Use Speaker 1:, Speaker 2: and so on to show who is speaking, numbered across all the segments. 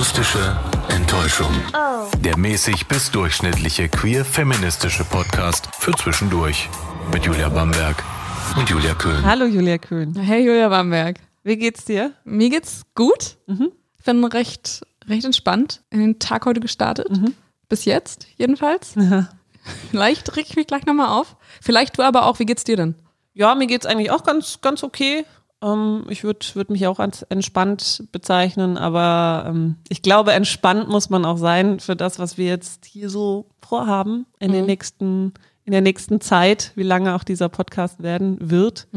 Speaker 1: Akustische Enttäuschung. Der mäßig bis durchschnittliche queer-feministische Podcast für zwischendurch. Mit Julia Bamberg und Julia Köhn.
Speaker 2: Hallo Julia Köhn.
Speaker 3: Hey Julia Bamberg.
Speaker 2: Wie geht's dir?
Speaker 3: Mir geht's gut. Ich bin recht, recht entspannt in den Tag heute gestartet. Bis jetzt, jedenfalls. Vielleicht reg ich mich gleich nochmal auf. Vielleicht du aber auch. Wie geht's dir denn?
Speaker 2: Ja, mir geht's eigentlich auch ganz, ganz okay. Ähm, ich würde würd mich auch als entspannt bezeichnen, aber ähm, ich glaube, entspannt muss man auch sein für das, was wir jetzt hier so vorhaben in den nächsten, in der nächsten Zeit, wie lange auch dieser Podcast werden wird.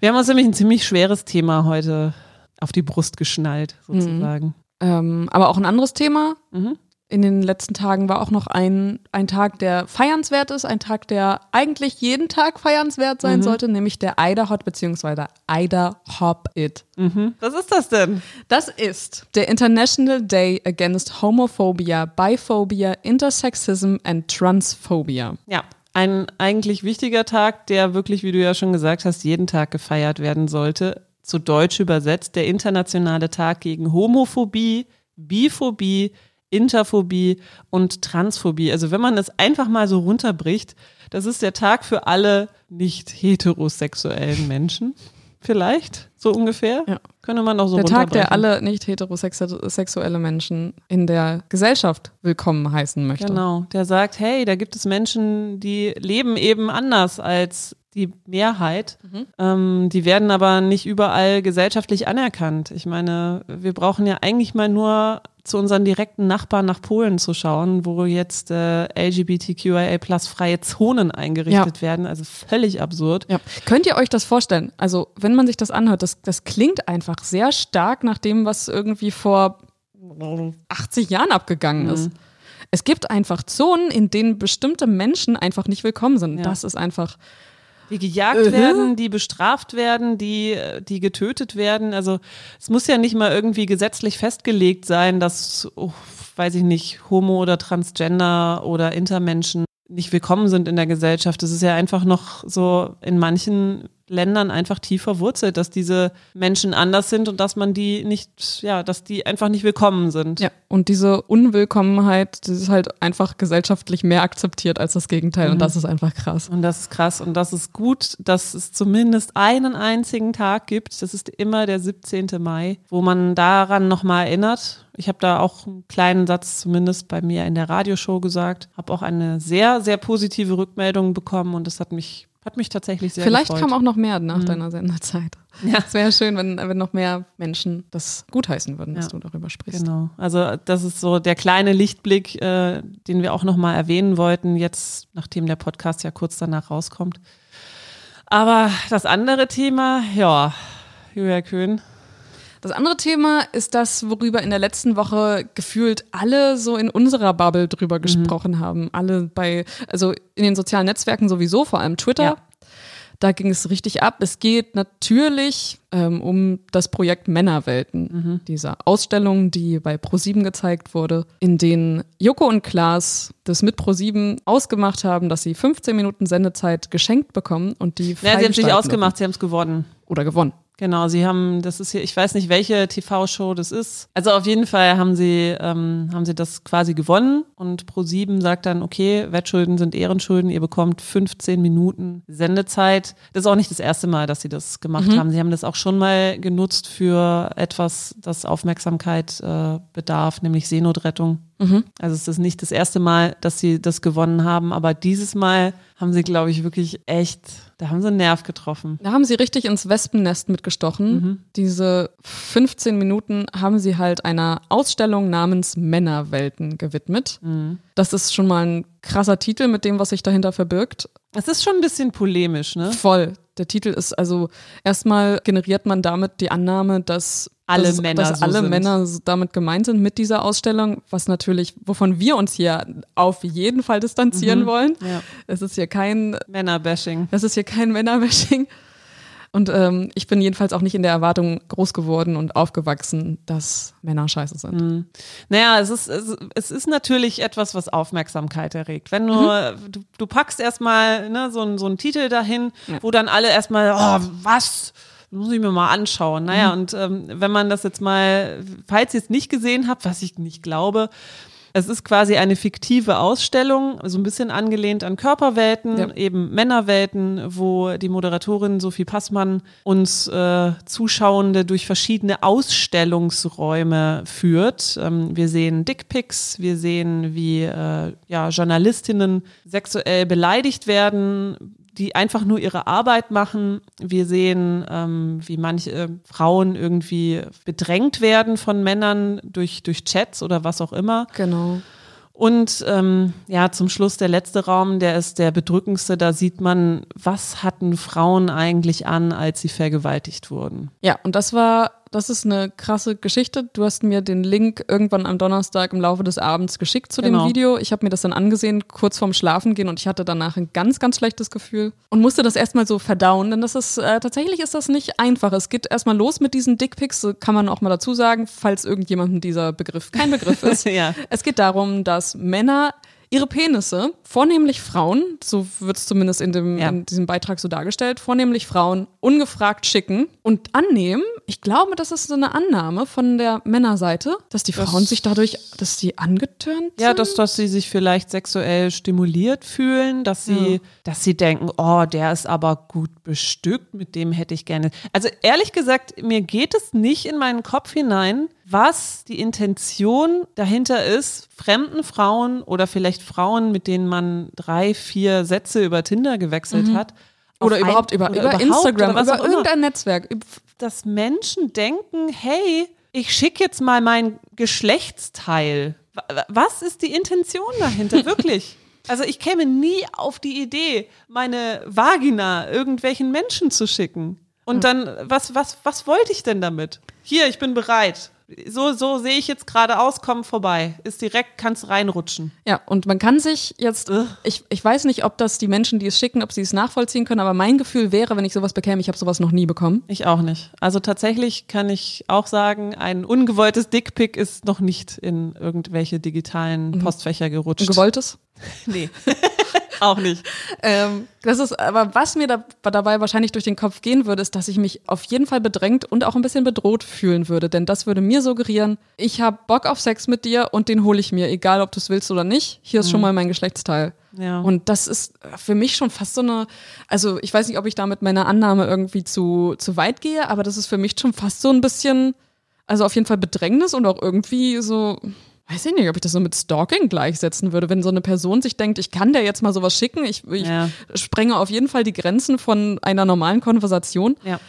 Speaker 2: Wir haben uns nämlich ein ziemlich schweres Thema heute auf die Brust geschnallt, sozusagen.
Speaker 3: Ähm, aber auch ein anderes Thema.
Speaker 2: Mhm.
Speaker 3: In den letzten Tagen war auch noch ein, ein Tag, der feiernswert ist, ein Tag, der eigentlich jeden Tag feiernswert sein sollte, nämlich der Ida Hot bzw. Ida Hop It.
Speaker 2: Was ist das denn?
Speaker 3: Das ist der International Day Against Homophobia, Biphobia, Intersexism and Transphobia.
Speaker 2: Ja, ein eigentlich wichtiger Tag, der wirklich, wie du ja schon gesagt hast, jeden Tag gefeiert werden sollte. Zu Deutsch übersetzt der internationale Tag gegen Homophobie, Biphobie, Interphobie und Transphobie. Also wenn man es einfach mal so runterbricht, das ist der Tag für alle nicht heterosexuellen Menschen. Vielleicht, so ungefähr.
Speaker 3: Ja.
Speaker 2: Könnte man auch so
Speaker 3: Der Tag, der alle nicht heterosexuelle Menschen in der Gesellschaft willkommen heißen möchte.
Speaker 2: Genau, der sagt, hey, da gibt es Menschen, die leben eben anders als die Mehrheit. Ähm, die werden aber nicht überall gesellschaftlich anerkannt. Ich meine, wir brauchen ja eigentlich mal nur zu unseren direkten Nachbarn nach Polen zu schauen, wo jetzt äh, LGBTQIA plus freie Zonen eingerichtet
Speaker 3: Ja.
Speaker 2: werden. Also völlig absurd.
Speaker 3: Ja. Könnt ihr euch das vorstellen? Also, wenn man sich das anhört, das, das klingt einfach sehr stark nach dem, was irgendwie vor 80 Jahren abgegangen ist. Es gibt einfach Zonen, in denen bestimmte Menschen einfach nicht willkommen sind.
Speaker 2: Ja.
Speaker 3: Das ist einfach.
Speaker 2: Die gejagt
Speaker 3: Äh,
Speaker 2: werden, die bestraft werden, die, die getötet werden. Also es muss ja nicht mal irgendwie gesetzlich festgelegt sein, dass, oh, weiß ich nicht, Homo oder Transgender oder Intermenschen nicht willkommen sind in der Gesellschaft. Es ist ja einfach noch so in manchen Ländern einfach tief verwurzelt, dass diese Menschen anders sind und dass man die nicht, ja, dass die einfach nicht willkommen sind.
Speaker 3: Ja. Und diese Unwillkommenheit, das ist halt einfach gesellschaftlich mehr akzeptiert als das Gegenteil. Und das ist einfach krass.
Speaker 2: Und das ist krass. Und das ist gut, dass es zumindest einen einzigen Tag gibt. Das ist immer der 17. Mai, wo man daran nochmal erinnert. Ich habe da auch einen kleinen Satz zumindest bei mir in der Radioshow gesagt. Habe auch eine sehr, sehr positive Rückmeldung bekommen und das hat mich, hat mich tatsächlich sehr
Speaker 3: Vielleicht
Speaker 2: gefreut.
Speaker 3: kam auch noch mehr nach deiner Sendezeit.
Speaker 2: Ja.
Speaker 3: Es wäre schön, wenn, wenn noch mehr Menschen das gutheißen würden, dass
Speaker 2: Ja.
Speaker 3: du darüber sprichst.
Speaker 2: Genau. Also das ist so der kleine Lichtblick, äh, den wir auch nochmal erwähnen wollten, jetzt, nachdem der Podcast ja kurz danach rauskommt. Aber das andere Thema, ja, Julia Köhn.
Speaker 3: Das andere Thema ist das, worüber in der letzten Woche gefühlt alle so in unserer Bubble drüber gesprochen haben. Alle bei, also in den sozialen Netzwerken sowieso, vor allem Twitter.
Speaker 2: Ja.
Speaker 3: Da ging es richtig ab. Es geht natürlich ähm, um das Projekt Männerwelten, dieser Ausstellung, die bei ProSieben gezeigt wurde, in denen Joko und Klaas das mit ProSieben ausgemacht haben, dass sie 15 Minuten Sendezeit geschenkt bekommen und die
Speaker 2: Ja, sie haben es nicht ausgemacht, sie haben es gewonnen.
Speaker 3: oder gewonnen.
Speaker 2: Genau, sie haben, das ist hier, ich weiß nicht, welche TV-Show das ist. Also auf jeden Fall haben sie, ähm, haben sie das quasi gewonnen und Pro7 sagt dann, okay, Wettschulden sind Ehrenschulden, ihr bekommt 15 Minuten Sendezeit. Das ist auch nicht das erste Mal, dass sie das gemacht haben. Sie haben das auch schon mal genutzt für etwas, das Aufmerksamkeit äh, bedarf, nämlich Seenotrettung. Also es ist nicht das erste Mal, dass sie das gewonnen haben, aber dieses Mal haben sie, glaube ich, wirklich echt, da haben sie einen Nerv getroffen.
Speaker 3: Da haben sie richtig ins Wespennest mitgestochen. Diese 15 Minuten haben sie halt einer Ausstellung namens Männerwelten gewidmet. Das ist schon mal ein krasser Titel mit dem, was sich dahinter verbirgt.
Speaker 2: Es ist schon ein bisschen polemisch, ne?
Speaker 3: Voll. Der Titel ist also erstmal generiert man damit die Annahme, dass
Speaker 2: Alle
Speaker 3: dass,
Speaker 2: Männer
Speaker 3: dass
Speaker 2: so
Speaker 3: alle
Speaker 2: sind.
Speaker 3: Männer damit gemeint sind mit dieser Ausstellung, was natürlich, wovon wir uns hier auf jeden Fall distanzieren wollen.
Speaker 2: Ja.
Speaker 3: Es ist hier kein
Speaker 2: Männerbashing.
Speaker 3: das ist hier kein Männerbashing. Und ähm, ich bin jedenfalls auch nicht in der Erwartung groß geworden und aufgewachsen, dass Männer scheiße sind.
Speaker 2: Mhm. Naja, es ist, es, es ist natürlich etwas, was Aufmerksamkeit erregt. Wenn du, du, du packst erstmal ne, so, einen- so einen Titel dahin, wo dann alle erstmal, oh, was? muss ich mir mal anschauen. Naja, mhm. und ähm, wenn man das jetzt mal, falls ihr es nicht gesehen habt, was ich nicht glaube, es ist quasi eine fiktive Ausstellung, so ein bisschen angelehnt an Körperwelten, ja. eben Männerwelten, wo die Moderatorin Sophie Passmann uns äh, Zuschauende durch verschiedene Ausstellungsräume führt. Ähm, wir sehen Dickpics, wir sehen, wie äh, ja, Journalistinnen sexuell beleidigt werden, die einfach nur ihre Arbeit machen. Wir sehen, ähm, wie manche Frauen irgendwie bedrängt werden von Männern durch, durch Chats oder was auch immer.
Speaker 3: Genau.
Speaker 2: Und ähm, ja, zum Schluss der letzte Raum, der ist der bedrückendste. Da sieht man, was hatten Frauen eigentlich an, als sie vergewaltigt wurden.
Speaker 3: Ja, und das war das ist eine krasse Geschichte. Du hast mir den Link irgendwann am Donnerstag im Laufe des Abends geschickt zu genau. dem Video. Ich habe mir das dann angesehen, kurz vorm Schlafengehen und ich hatte danach ein ganz, ganz schlechtes Gefühl und musste das erstmal so verdauen, denn das ist, äh, tatsächlich ist das nicht einfach. Es geht erstmal los mit diesen Dickpics, kann man auch mal dazu sagen, falls irgendjemandem dieser Begriff kein Begriff ist. ja. Es geht darum, dass Männer ihre Penisse, vornehmlich Frauen, so wird es zumindest in, dem, ja. in diesem Beitrag so dargestellt, vornehmlich Frauen ungefragt schicken und annehmen. Ich glaube, das ist so eine Annahme von der Männerseite, dass die Frauen das, sich dadurch, dass sie angetörnt sind.
Speaker 2: Ja, dass, dass sie sich vielleicht sexuell stimuliert fühlen, dass sie, ja. dass sie denken, oh, der ist aber gut bestückt, mit dem hätte ich gerne. Also ehrlich gesagt, mir geht es nicht in meinen Kopf hinein, was die Intention dahinter ist, fremden Frauen oder vielleicht Frauen, mit denen man drei, vier Sätze über Tinder gewechselt mhm. hat.
Speaker 3: Oder überhaupt ein, über, oder über Instagram, oder über irgendein Netzwerk.
Speaker 2: Dass Menschen denken, hey, ich schicke jetzt mal mein Geschlechtsteil. Was ist die Intention dahinter? Wirklich? Also ich käme nie auf die Idee, meine Vagina irgendwelchen Menschen zu schicken. Und dann, was, was, was wollte ich denn damit? Hier, ich bin bereit so, so sehe ich jetzt gerade aus, komm vorbei. Ist direkt, kannst reinrutschen.
Speaker 3: Ja, und man kann sich jetzt, ich, ich weiß nicht, ob das die Menschen, die es schicken, ob sie es nachvollziehen können, aber mein Gefühl wäre, wenn ich sowas bekäme, ich habe sowas noch nie bekommen.
Speaker 2: Ich auch nicht. Also tatsächlich kann ich auch sagen, ein ungewolltes Dickpick ist noch nicht in irgendwelche digitalen mhm. Postfächer gerutscht. Ein
Speaker 3: gewolltes?
Speaker 2: nee. Auch nicht.
Speaker 3: Ähm, das ist, aber was mir da, dabei wahrscheinlich durch den Kopf gehen würde, ist, dass ich mich auf jeden Fall bedrängt und auch ein bisschen bedroht fühlen würde. Denn das würde mir suggerieren, ich habe Bock auf Sex mit dir und den hole ich mir, egal ob du es willst oder nicht. Hier ist mhm. schon mal mein Geschlechtsteil. Ja. Und das ist für mich schon fast so eine, also ich weiß nicht, ob ich da mit meiner Annahme irgendwie zu, zu weit gehe, aber das ist für mich schon fast so ein bisschen, also auf jeden Fall Bedrängnis und auch irgendwie so, weiß ich nicht, ob ich das so mit Stalking gleichsetzen würde, wenn so eine Person sich denkt, ich kann der jetzt mal sowas schicken, ich, ich ja. sprenge auf jeden Fall die Grenzen von einer normalen Konversation. Ja.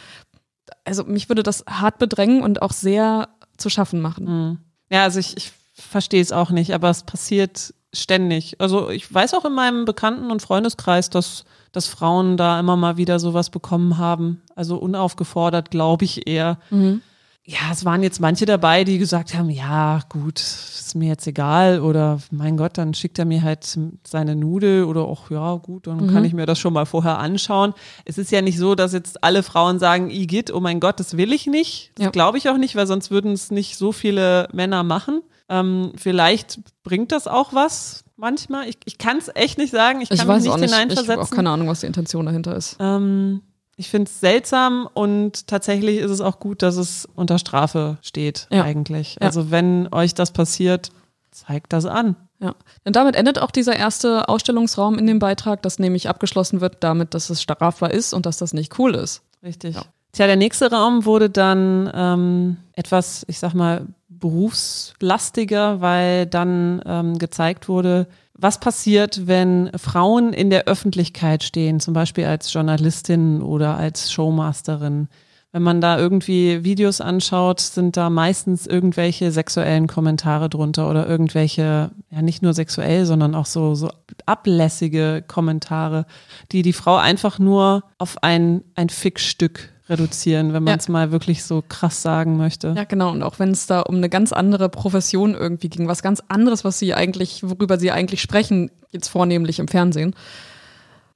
Speaker 3: Also mich würde das hart bedrängen und auch sehr zu schaffen machen. Mhm.
Speaker 2: Ja, also ich, ich verstehe es auch nicht, aber es passiert ständig. Also ich weiß auch in meinem Bekannten- und Freundeskreis, dass, dass Frauen da immer mal wieder sowas bekommen haben. Also unaufgefordert, glaube ich eher. Mhm ja, es waren jetzt manche dabei, die gesagt haben, ja, gut, ist mir jetzt egal oder mein Gott, dann schickt er mir halt seine Nudel oder auch, ja, gut, dann mhm. kann ich mir das schon mal vorher anschauen. Es ist ja nicht so, dass jetzt alle Frauen sagen, Igitt, oh mein Gott, das will ich nicht. Das ja. glaube ich auch nicht, weil sonst würden es nicht so viele Männer machen. Ähm, vielleicht bringt das auch was manchmal. Ich, ich kann es echt nicht sagen. Ich kann ich mich nicht, nicht hineinversetzen. Ich
Speaker 3: habe auch keine Ahnung, was die Intention dahinter ist.
Speaker 2: Ähm, ich finde es seltsam und tatsächlich ist es auch gut, dass es unter Strafe steht, ja. eigentlich. Ja. Also wenn euch das passiert, zeigt das an.
Speaker 3: Ja, denn damit endet auch dieser erste Ausstellungsraum in dem Beitrag, dass nämlich abgeschlossen wird damit, dass es strafbar ist und dass das nicht cool ist.
Speaker 2: Richtig. Ja. Tja, der nächste Raum wurde dann ähm, etwas, ich sag mal, berufslastiger, weil dann ähm, gezeigt wurde, was passiert, wenn Frauen in der Öffentlichkeit stehen, zum Beispiel als Journalistin oder als Showmasterin? Wenn man da irgendwie Videos anschaut, sind da meistens irgendwelche sexuellen Kommentare drunter oder irgendwelche, ja nicht nur sexuell, sondern auch so, so ablässige Kommentare, die die Frau einfach nur auf ein, ein Fickstück reduzieren, wenn man es ja. mal wirklich so krass sagen möchte.
Speaker 3: Ja, genau. Und auch wenn es da um eine ganz andere Profession irgendwie ging, was ganz anderes, was sie eigentlich, worüber sie eigentlich sprechen, jetzt vornehmlich im Fernsehen.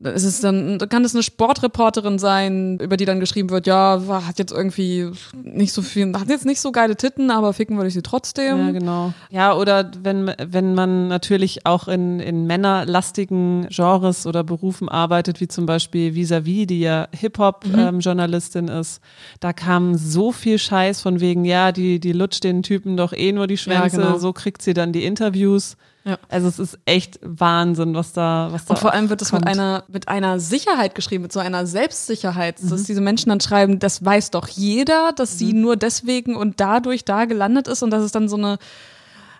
Speaker 3: Ist es dann, kann es eine Sportreporterin sein, über die dann geschrieben wird, ja, hat jetzt irgendwie nicht so viel, hat jetzt nicht so geile Titten, aber ficken würde ich sie trotzdem.
Speaker 2: Ja, genau. Ja, oder wenn, wenn man natürlich auch in, in männerlastigen Genres oder Berufen arbeitet, wie zum Beispiel Vis-a-vis, die ja Hip-Hop-Journalistin mhm. ähm, ist, da kam so viel Scheiß von wegen, ja, die, die lutscht den Typen doch eh nur die Schwänze, ja, genau. so kriegt sie dann die Interviews. Ja. Also es ist echt Wahnsinn, was da, was da.
Speaker 3: Und vor allem wird es mit einer, mit einer Sicherheit geschrieben, mit so einer Selbstsicherheit, mhm. dass diese Menschen dann schreiben, das weiß doch jeder, dass mhm. sie nur deswegen und dadurch da gelandet ist und dass es dann so eine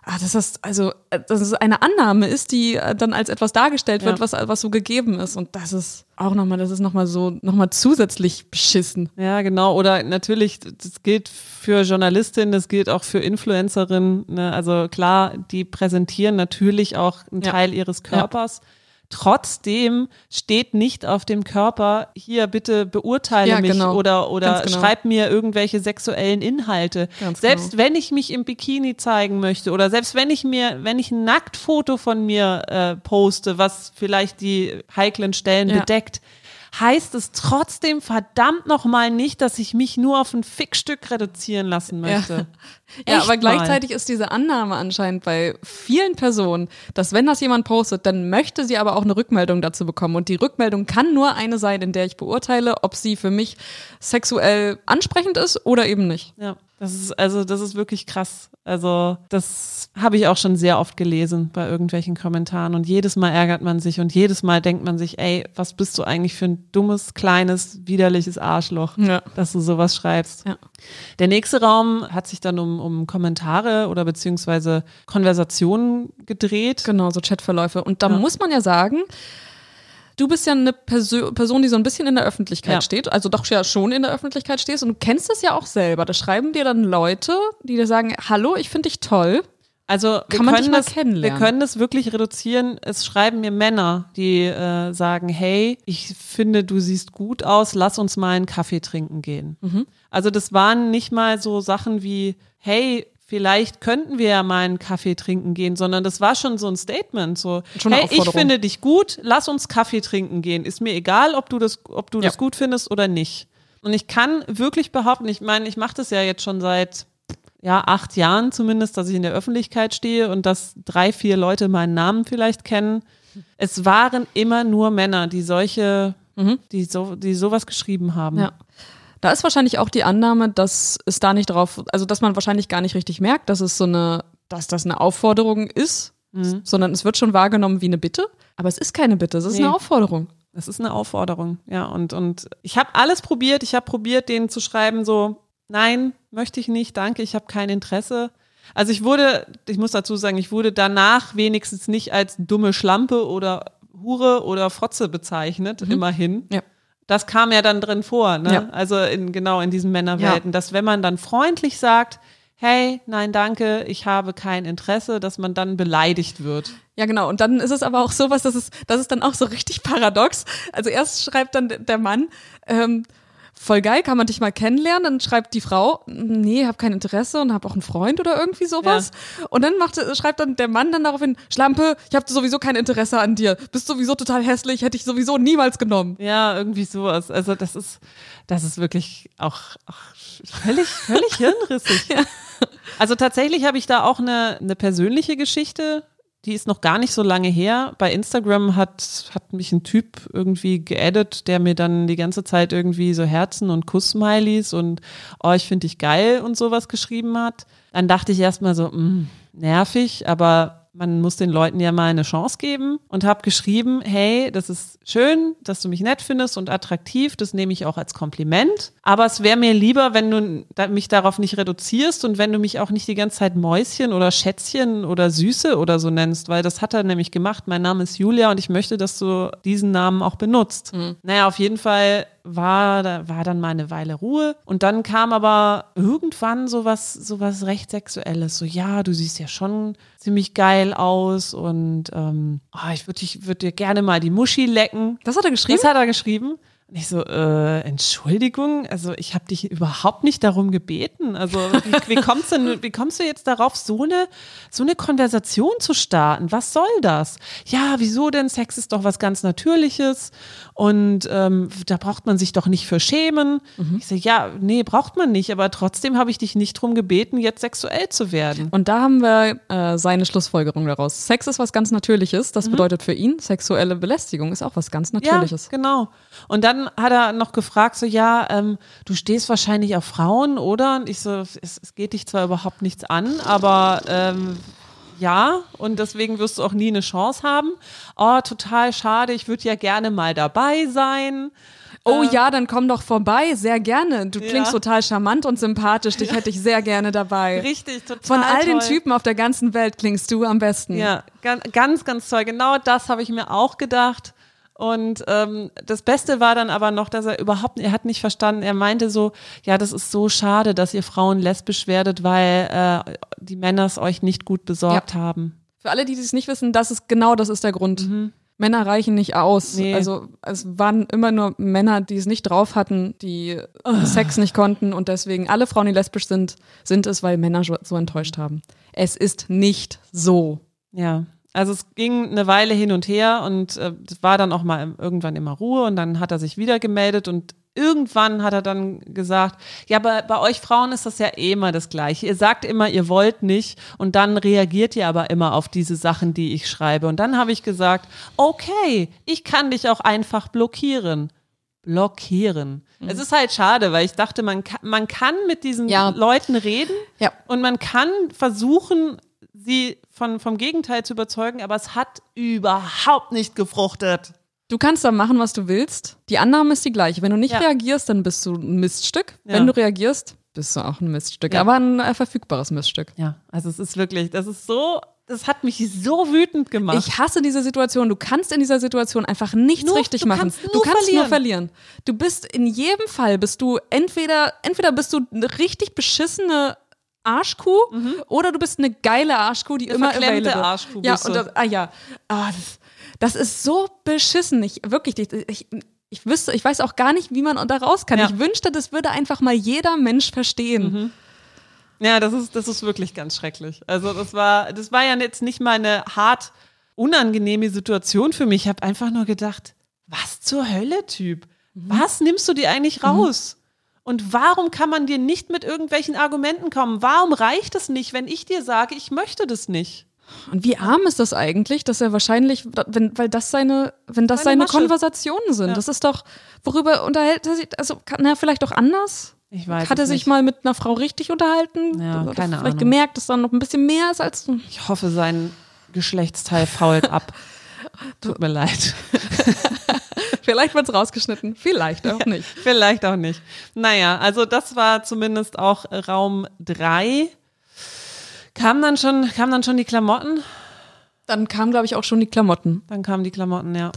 Speaker 3: ah, dass das also äh, dass es eine Annahme ist, die äh, dann als etwas dargestellt wird, ja. was was so gegeben ist und das ist auch nochmal, das ist nochmal so nochmal zusätzlich beschissen.
Speaker 2: Ja, genau. Oder natürlich, das gilt für Journalistinnen, das gilt auch für Influencerinnen. Ne? Also klar, die präsentieren natürlich auch einen ja. Teil ihres Körpers. Ja Trotzdem steht nicht auf dem Körper, hier bitte beurteile ja, mich genau. oder, oder genau. schreib mir irgendwelche sexuellen Inhalte. Ganz selbst genau. wenn ich mich im Bikini zeigen möchte oder selbst wenn ich mir, wenn ich ein Nacktfoto von mir äh, poste, was vielleicht die heiklen Stellen ja. bedeckt, heißt es trotzdem verdammt nochmal nicht, dass ich mich nur auf ein Fickstück reduzieren lassen möchte.
Speaker 3: Ja, ja aber gleichzeitig ist diese Annahme anscheinend bei vielen Personen, dass wenn das jemand postet, dann möchte sie aber auch eine Rückmeldung dazu bekommen. Und die Rückmeldung kann nur eine sein, in der ich beurteile, ob sie für mich sexuell ansprechend ist oder eben nicht.
Speaker 2: Ja. Das ist, also, das ist wirklich krass. Also, das habe ich auch schon sehr oft gelesen bei irgendwelchen Kommentaren. Und jedes Mal ärgert man sich und jedes Mal denkt man sich, ey, was bist du eigentlich für ein dummes, kleines, widerliches Arschloch, ja. dass du sowas schreibst. Ja. Der nächste Raum hat sich dann um, um Kommentare oder beziehungsweise Konversationen gedreht.
Speaker 3: Genau, so Chatverläufe. Und da ja. muss man ja sagen, Du bist ja eine Perso Person, die so ein bisschen in der Öffentlichkeit ja. steht, also doch ja schon in der Öffentlichkeit stehst und du kennst es ja auch selber. Da schreiben dir dann Leute, die dir sagen, hallo, ich finde dich toll.
Speaker 2: Also Kann man dich mal das, kennenlernen. wir können das wirklich reduzieren. Es schreiben mir Männer, die äh, sagen, hey, ich finde, du siehst gut aus, lass uns mal einen Kaffee trinken gehen. Mhm. Also das waren nicht mal so Sachen wie, hey, vielleicht könnten wir ja mal einen Kaffee trinken gehen, sondern das war schon so ein Statement, so, hey, ich finde dich gut, lass uns Kaffee trinken gehen. Ist mir egal, ob du das, ob du ja. das gut findest oder nicht. Und ich kann wirklich behaupten, ich meine, ich mache das ja jetzt schon seit ja, acht Jahren zumindest, dass ich in der Öffentlichkeit stehe und dass drei, vier Leute meinen Namen vielleicht kennen. Es waren immer nur Männer, die solche, mhm. die so, die sowas geschrieben haben.
Speaker 3: Ja. Da ist wahrscheinlich auch die Annahme, dass es da nicht drauf, also dass man wahrscheinlich gar nicht richtig merkt, dass es so eine, dass das eine Aufforderung ist, mhm. sondern es wird schon wahrgenommen wie eine Bitte. Aber es ist keine Bitte, es ist nee. eine Aufforderung.
Speaker 2: Es ist eine Aufforderung, ja. Und, und ich habe alles probiert. Ich habe probiert, denen zu schreiben, so, nein, möchte ich nicht, danke, ich habe kein Interesse. Also ich wurde, ich muss dazu sagen, ich wurde danach wenigstens nicht als dumme Schlampe oder Hure oder Fotze bezeichnet, mhm. immerhin. Ja. Das kam ja dann drin vor, ne? Ja. Also in, genau in diesen Männerwelten, ja. dass wenn man dann freundlich sagt, hey, nein, danke, ich habe kein Interesse, dass man dann beleidigt wird.
Speaker 3: Ja, genau. Und dann ist es aber auch sowas, dass es, das ist dann auch so richtig paradox. Also erst schreibt dann der Mann, ähm, voll geil, kann man dich mal kennenlernen? Dann schreibt die Frau, nee, hab kein Interesse und hab auch einen Freund oder irgendwie sowas. Ja. Und dann macht, schreibt dann der Mann dann daraufhin, Schlampe, ich habe sowieso kein Interesse an dir. Bist sowieso total hässlich, hätte ich sowieso niemals genommen.
Speaker 2: Ja, irgendwie sowas. Also das ist, das ist wirklich auch, auch völlig, völlig hirnrissig. ja. Also tatsächlich habe ich da auch eine, eine persönliche Geschichte die ist noch gar nicht so lange her. Bei Instagram hat, hat mich ein Typ irgendwie geaddet, der mir dann die ganze Zeit irgendwie so Herzen und Kuss-Smileys und oh, ich finde dich geil und sowas geschrieben hat. Dann dachte ich erstmal so, mh, mm, nervig, aber man muss den Leuten ja mal eine Chance geben und habe geschrieben, hey, das ist schön, dass du mich nett findest und attraktiv, das nehme ich auch als Kompliment, aber es wäre mir lieber, wenn du mich darauf nicht reduzierst und wenn du mich auch nicht die ganze Zeit Mäuschen oder Schätzchen oder Süße oder so nennst, weil das hat er nämlich gemacht. Mein Name ist Julia und ich möchte, dass du diesen Namen auch benutzt. Mhm. Naja, auf jeden Fall war, da war dann mal eine Weile Ruhe. Und dann kam aber irgendwann sowas, sowas recht Sexuelles. So, ja, du siehst ja schon ziemlich geil aus und ähm, oh, ich würde würd dir gerne mal die Muschi lecken.
Speaker 3: Das hat er geschrieben?
Speaker 2: Das hat er geschrieben. Und ich so, äh, Entschuldigung, also ich habe dich überhaupt nicht darum gebeten. Also wie, wie, kommst du, wie kommst du jetzt darauf, so eine, so eine Konversation zu starten? Was soll das? Ja, wieso denn? Sex ist doch was ganz Natürliches und ähm, da braucht man sich doch nicht für schämen. Mhm. Ich sage, ja, nee, braucht man nicht, aber trotzdem habe ich dich nicht darum gebeten, jetzt sexuell zu werden.
Speaker 3: Und da haben wir äh, seine Schlussfolgerung daraus. Sex ist was ganz Natürliches. Das mhm. bedeutet für ihn, sexuelle Belästigung ist auch was ganz Natürliches.
Speaker 2: Ja, genau. Und dann hat er noch gefragt, so, ja, ähm, du stehst wahrscheinlich auf Frauen, oder? Und ich so, es, es geht dich zwar überhaupt nichts an, aber ähm, ja, und deswegen wirst du auch nie eine Chance haben. Oh, total schade, ich würde ja gerne mal dabei sein.
Speaker 3: Oh äh, ja, dann komm doch vorbei, sehr gerne. Du klingst ja. total charmant und sympathisch, dich ja. hätte ich sehr gerne dabei.
Speaker 2: Richtig, total.
Speaker 3: Von all
Speaker 2: toll.
Speaker 3: den Typen auf der ganzen Welt klingst du am besten.
Speaker 2: Ja, ganz, ganz toll. Genau das habe ich mir auch gedacht. Und ähm, das Beste war dann aber noch, dass er überhaupt, er hat nicht verstanden, er meinte so, ja, das ist so schade, dass ihr Frauen lesbisch werdet, weil äh, die Männer es euch nicht gut besorgt ja. haben.
Speaker 3: Für alle, die es nicht wissen, das ist genau das ist der Grund. Mhm. Männer reichen nicht aus. Nee. Also es waren immer nur Männer, die es nicht drauf hatten, die oh. Sex nicht konnten und deswegen alle Frauen, die lesbisch sind, sind es, weil Männer so enttäuscht haben. Es ist nicht so.
Speaker 2: Ja. Also es ging eine Weile hin und her und äh, es war dann auch mal irgendwann immer Ruhe und dann hat er sich wieder gemeldet und irgendwann hat er dann gesagt, ja, aber bei euch Frauen ist das ja eh immer das Gleiche. Ihr sagt immer, ihr wollt nicht und dann reagiert ihr aber immer auf diese Sachen, die ich schreibe. Und dann habe ich gesagt, okay, ich kann dich auch einfach blockieren. Blockieren. Mhm. Es ist halt schade, weil ich dachte, man kann, man kann mit diesen ja. Leuten reden
Speaker 3: ja.
Speaker 2: und man kann versuchen, sie von, vom Gegenteil zu überzeugen, aber es hat überhaupt nicht gefruchtet.
Speaker 3: Du kannst da machen, was du willst. Die Annahme ist die gleiche. Wenn du nicht ja. reagierst, dann bist du ein Miststück. Ja. Wenn du reagierst, bist du auch ein Miststück. Ja. Aber ein äh, verfügbares Miststück.
Speaker 2: Ja, also es ist wirklich, das ist so, das hat mich so wütend gemacht.
Speaker 3: Ich hasse diese Situation. Du kannst in dieser Situation einfach nichts nur, richtig du machen. Kannst du kannst verlieren. nur verlieren. Du bist in jedem Fall bist du entweder entweder bist du eine richtig beschissene Arschkuh mhm. oder du bist eine geile Arschkuh, die eine immer
Speaker 2: available. Arschkuh
Speaker 3: ja, und das, ah ja, ah, das, das ist so beschissen. Ich wirklich, ich, ich, ich wüsste, ich weiß auch gar nicht, wie man da raus kann. Ja. Ich wünschte, das würde einfach mal jeder Mensch verstehen. Mhm.
Speaker 2: Ja, das ist, das ist wirklich ganz schrecklich. Also das war, das war ja jetzt nicht mal eine hart unangenehme Situation für mich. Ich habe einfach nur gedacht, was zur Hölle, Typ? Mhm. Was nimmst du dir eigentlich mhm. raus? Und warum kann man dir nicht mit irgendwelchen Argumenten kommen? Warum reicht es nicht, wenn ich dir sage, ich möchte das nicht?
Speaker 3: Und wie arm ist das eigentlich, dass er wahrscheinlich, wenn, weil das seine, wenn das seine, seine Konversationen sind, ja. das ist doch, worüber unterhält er sich, also kann er vielleicht auch anders?
Speaker 2: Ich weiß
Speaker 3: Hat er sich
Speaker 2: nicht.
Speaker 3: mal mit einer Frau richtig unterhalten?
Speaker 2: Ja, Oder keine
Speaker 3: vielleicht Ahnung. gemerkt, dass da noch ein bisschen mehr ist als.
Speaker 2: Ich hoffe, sein Geschlechtsteil fault ab. Tut mir leid.
Speaker 3: Vielleicht wird es rausgeschnitten, vielleicht auch nicht.
Speaker 2: vielleicht auch nicht. Naja, also das war zumindest auch Raum 3. Kamen dann schon, kamen dann schon die Klamotten?
Speaker 3: Dann kamen, glaube ich, auch schon die Klamotten.
Speaker 2: Dann kamen die Klamotten, ja.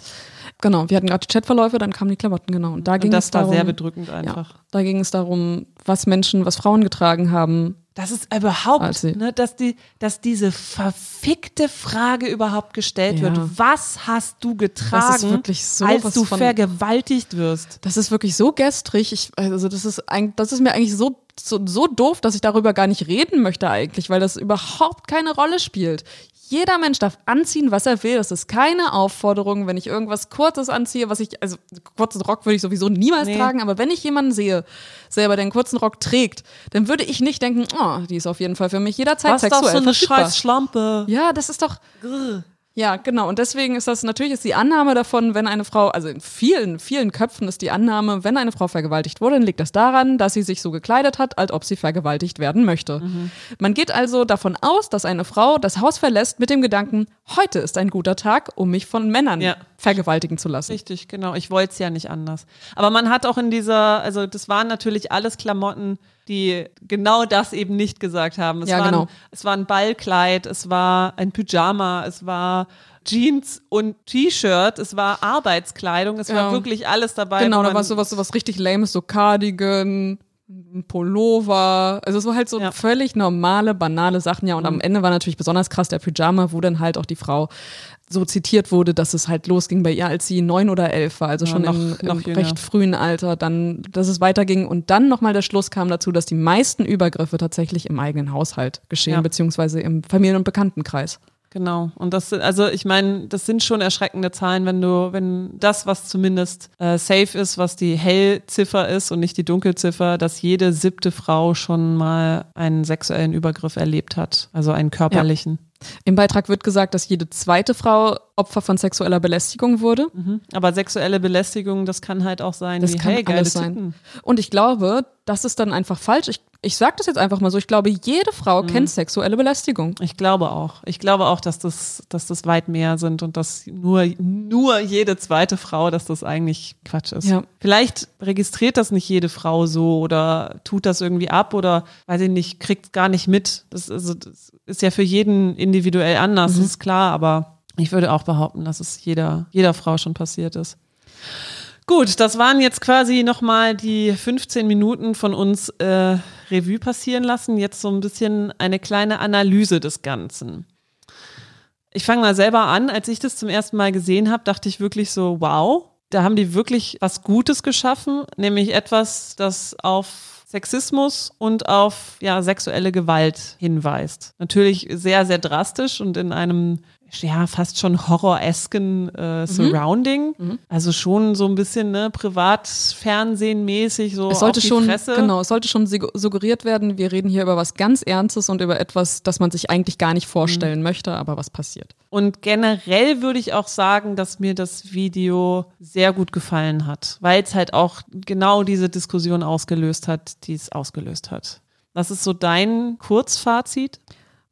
Speaker 3: Genau, wir hatten gerade die Chatverläufe, dann kamen die Klamotten, genau. Und da ging
Speaker 2: das
Speaker 3: es darum,
Speaker 2: war sehr bedrückend einfach. Ja,
Speaker 3: da ging es darum, was Menschen, was Frauen getragen haben,
Speaker 2: das ist überhaupt, ne, dass, die, dass diese verfickte Frage überhaupt gestellt ja. wird. Was hast du getragen,
Speaker 3: so
Speaker 2: als du vergewaltigt wirst?
Speaker 3: Das ist wirklich so gestrig. Ich, also das ist, ein, das ist mir eigentlich so, so, so doof, dass ich darüber gar nicht reden möchte eigentlich, weil das überhaupt keine Rolle spielt. Jeder Mensch darf anziehen, was er will. Das ist keine Aufforderung, wenn ich irgendwas Kurzes anziehe, was ich, also kurzen Rock würde ich sowieso niemals nee. tragen, aber wenn ich jemanden sehe, selber, der einen kurzen Rock trägt, dann würde ich nicht denken, oh, die ist auf jeden Fall für mich jederzeit was sexuell
Speaker 2: doch so eine scheiß Schlampe.
Speaker 3: Ja, das ist doch. Grr. Ja, genau. Und deswegen ist das natürlich ist die Annahme davon, wenn eine Frau, also in vielen, vielen Köpfen ist die Annahme, wenn eine Frau vergewaltigt wurde, dann liegt das daran, dass sie sich so gekleidet hat, als ob sie vergewaltigt werden möchte. Mhm. Man geht also davon aus, dass eine Frau das Haus verlässt mit dem Gedanken, heute ist ein guter Tag, um mich von Männern ja. vergewaltigen zu lassen.
Speaker 2: Richtig, genau. Ich wollte es ja nicht anders. Aber man hat auch in dieser, also das waren natürlich alles Klamotten, die genau das eben nicht gesagt haben. Es,
Speaker 3: ja,
Speaker 2: war,
Speaker 3: genau.
Speaker 2: ein, es war ein Ballkleid, es war ein Pyjama, es war Jeans und T-Shirt, es war Arbeitskleidung, es ja. war wirklich alles dabei.
Speaker 3: Genau, da war sowas, sowas richtig lames, so Cardigan, ein Pullover. Also es war halt so ja. völlig normale, banale Sachen, ja. Und mhm. am Ende war natürlich besonders krass der Pyjama, wo dann halt auch die Frau so zitiert wurde, dass es halt losging bei ihr, als sie neun oder elf war, also ja, schon noch, im, im noch recht frühen Alter, dann, dass es weiterging und dann nochmal der Schluss kam dazu, dass die meisten Übergriffe tatsächlich im eigenen Haushalt geschehen, ja. beziehungsweise im Familien- und Bekanntenkreis.
Speaker 2: Genau. Und das sind, also ich meine, das sind schon erschreckende Zahlen, wenn du, wenn das, was zumindest äh, safe ist, was die Hellziffer ist und nicht die Dunkelziffer, dass jede siebte Frau schon mal einen sexuellen Übergriff erlebt hat, also einen körperlichen. Ja.
Speaker 3: Im Beitrag wird gesagt, dass jede zweite Frau Opfer von sexueller Belästigung wurde.
Speaker 2: Mhm. Aber sexuelle Belästigung, das kann halt auch sein,
Speaker 3: das wie, kann hey, alles sein. Und ich glaube, das ist dann einfach falsch. Ich, ich sage das jetzt einfach mal so. Ich glaube, jede Frau mhm. kennt sexuelle Belästigung.
Speaker 2: Ich glaube auch. Ich glaube auch, dass das, dass das weit mehr sind und dass nur, nur jede zweite Frau, dass das eigentlich Quatsch ist. Ja. Vielleicht registriert das nicht jede Frau so oder tut das irgendwie ab oder, weiß ich nicht, kriegt gar nicht mit. Das, also, das ist ja für jeden individuell anders, mhm. ist klar, aber ich würde auch behaupten, dass es jeder, jeder Frau schon passiert ist. Gut, das waren jetzt quasi nochmal die 15 Minuten von uns äh, Revue passieren lassen. Jetzt so ein bisschen eine kleine Analyse des Ganzen. Ich fange mal selber an. Als ich das zum ersten Mal gesehen habe, dachte ich wirklich so, wow, da haben die wirklich was Gutes geschaffen, nämlich etwas, das auf Sexismus und auf ja, sexuelle Gewalt hinweist. Natürlich sehr, sehr drastisch und in einem ja, fast schon horroresken äh, mhm. Surrounding. Mhm. Also schon so ein bisschen ne, Privatfernsehen-mäßig so
Speaker 3: es sollte schon, Fresse. Genau, es sollte schon suggeriert werden, wir reden hier über was ganz Ernstes und über etwas, das man sich eigentlich gar nicht vorstellen mhm. möchte, aber was passiert.
Speaker 2: Und generell würde ich auch sagen, dass mir das Video sehr gut gefallen hat, weil es halt auch genau diese Diskussion ausgelöst hat, die es ausgelöst hat. Was ist so dein Kurzfazit?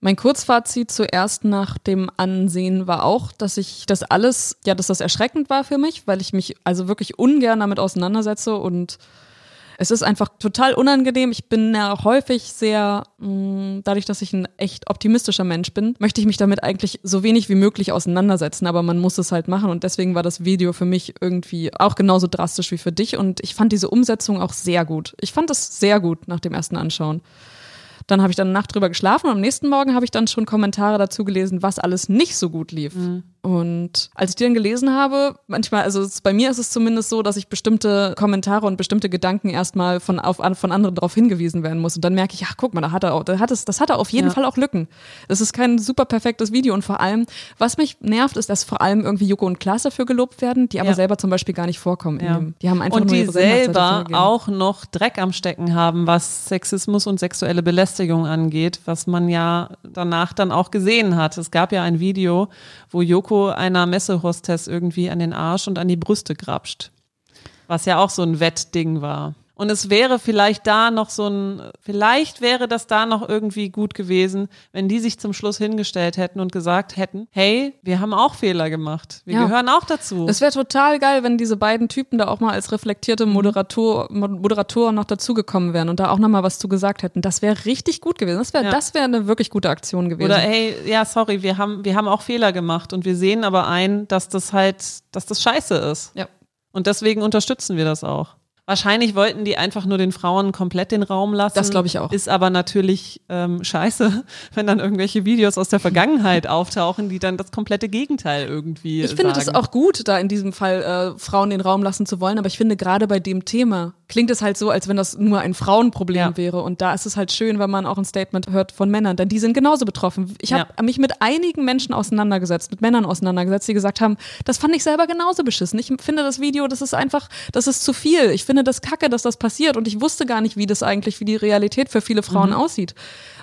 Speaker 3: Mein Kurzfazit zuerst nach dem Ansehen war auch, dass ich das alles, ja, dass das erschreckend war für mich, weil ich mich also wirklich ungern damit auseinandersetze und es ist einfach total unangenehm. Ich bin ja häufig sehr, mh, mm, dadurch, dass ich ein echt optimistischer Mensch bin, möchte ich mich damit eigentlich so wenig wie möglich auseinandersetzen, aber man muss es halt machen und deswegen war das Video für mich irgendwie auch genauso drastisch wie für dich und ich fand diese Umsetzung auch sehr gut. Ich fand es sehr gut nach dem ersten Anschauen. Dann habe ich dann eine Nacht drüber geschlafen und am nächsten Morgen habe ich dann schon Kommentare dazu gelesen, was alles nicht so gut lief. Mhm. Und als ich die dann gelesen habe, manchmal, also es, bei mir ist es zumindest so, dass ich bestimmte Kommentare und bestimmte Gedanken erstmal von, auf, von anderen darauf hingewiesen werden muss. Und dann merke ich, ach guck mal, da hat er auch, da hat es, das hat er auf jeden ja. Fall auch Lücken. Das ist kein super perfektes Video. Und vor allem, was mich nervt, ist, dass vor allem irgendwie Joko und Klaas dafür gelobt werden, die aber ja. selber zum Beispiel gar nicht vorkommen. Ja. Die haben einfach
Speaker 2: und nur die selber auch noch Dreck am Stecken haben, was Sexismus und sexuelle Belästigung angeht, was man ja danach dann auch gesehen hat. Es gab ja ein Video, wo Joko einer Messehostess irgendwie an den Arsch und an die Brüste grapscht. Was ja auch so ein Wettding war. Und es wäre vielleicht da noch so ein, vielleicht wäre das da noch irgendwie gut gewesen, wenn die sich zum Schluss hingestellt hätten und gesagt hätten, hey, wir haben auch Fehler gemacht. Wir ja. gehören auch dazu.
Speaker 3: Es wäre total geil, wenn diese beiden Typen da auch mal als reflektierte mhm. Moderator, Moderatoren noch dazugekommen wären und da auch noch mal was zu gesagt hätten. Das wäre richtig gut gewesen. Das wäre, ja. das wäre eine wirklich gute Aktion gewesen.
Speaker 2: Oder hey, ja, sorry, wir haben, wir haben auch Fehler gemacht und wir sehen aber ein, dass das halt, dass das scheiße ist. Ja. Und deswegen unterstützen wir das auch. Wahrscheinlich wollten die einfach nur den Frauen komplett den Raum lassen.
Speaker 3: Das glaube ich auch.
Speaker 2: Ist aber natürlich ähm, scheiße, wenn dann irgendwelche Videos aus der Vergangenheit auftauchen, die dann das komplette Gegenteil irgendwie.
Speaker 3: Ich finde das auch gut, da in diesem Fall äh, Frauen den Raum lassen zu wollen, aber ich finde gerade bei dem Thema klingt es halt so, als wenn das nur ein Frauenproblem ja. wäre. Und da ist es halt schön, wenn man auch ein Statement hört von Männern, denn die sind genauso betroffen. Ich habe ja. mich mit einigen Menschen auseinandergesetzt, mit Männern auseinandergesetzt, die gesagt haben, das fand ich selber genauso beschissen. Ich finde das Video, das ist einfach, das ist zu viel. Ich finde das kacke, dass das passiert und ich wusste gar nicht, wie das eigentlich, wie die Realität für viele Frauen mhm. aussieht.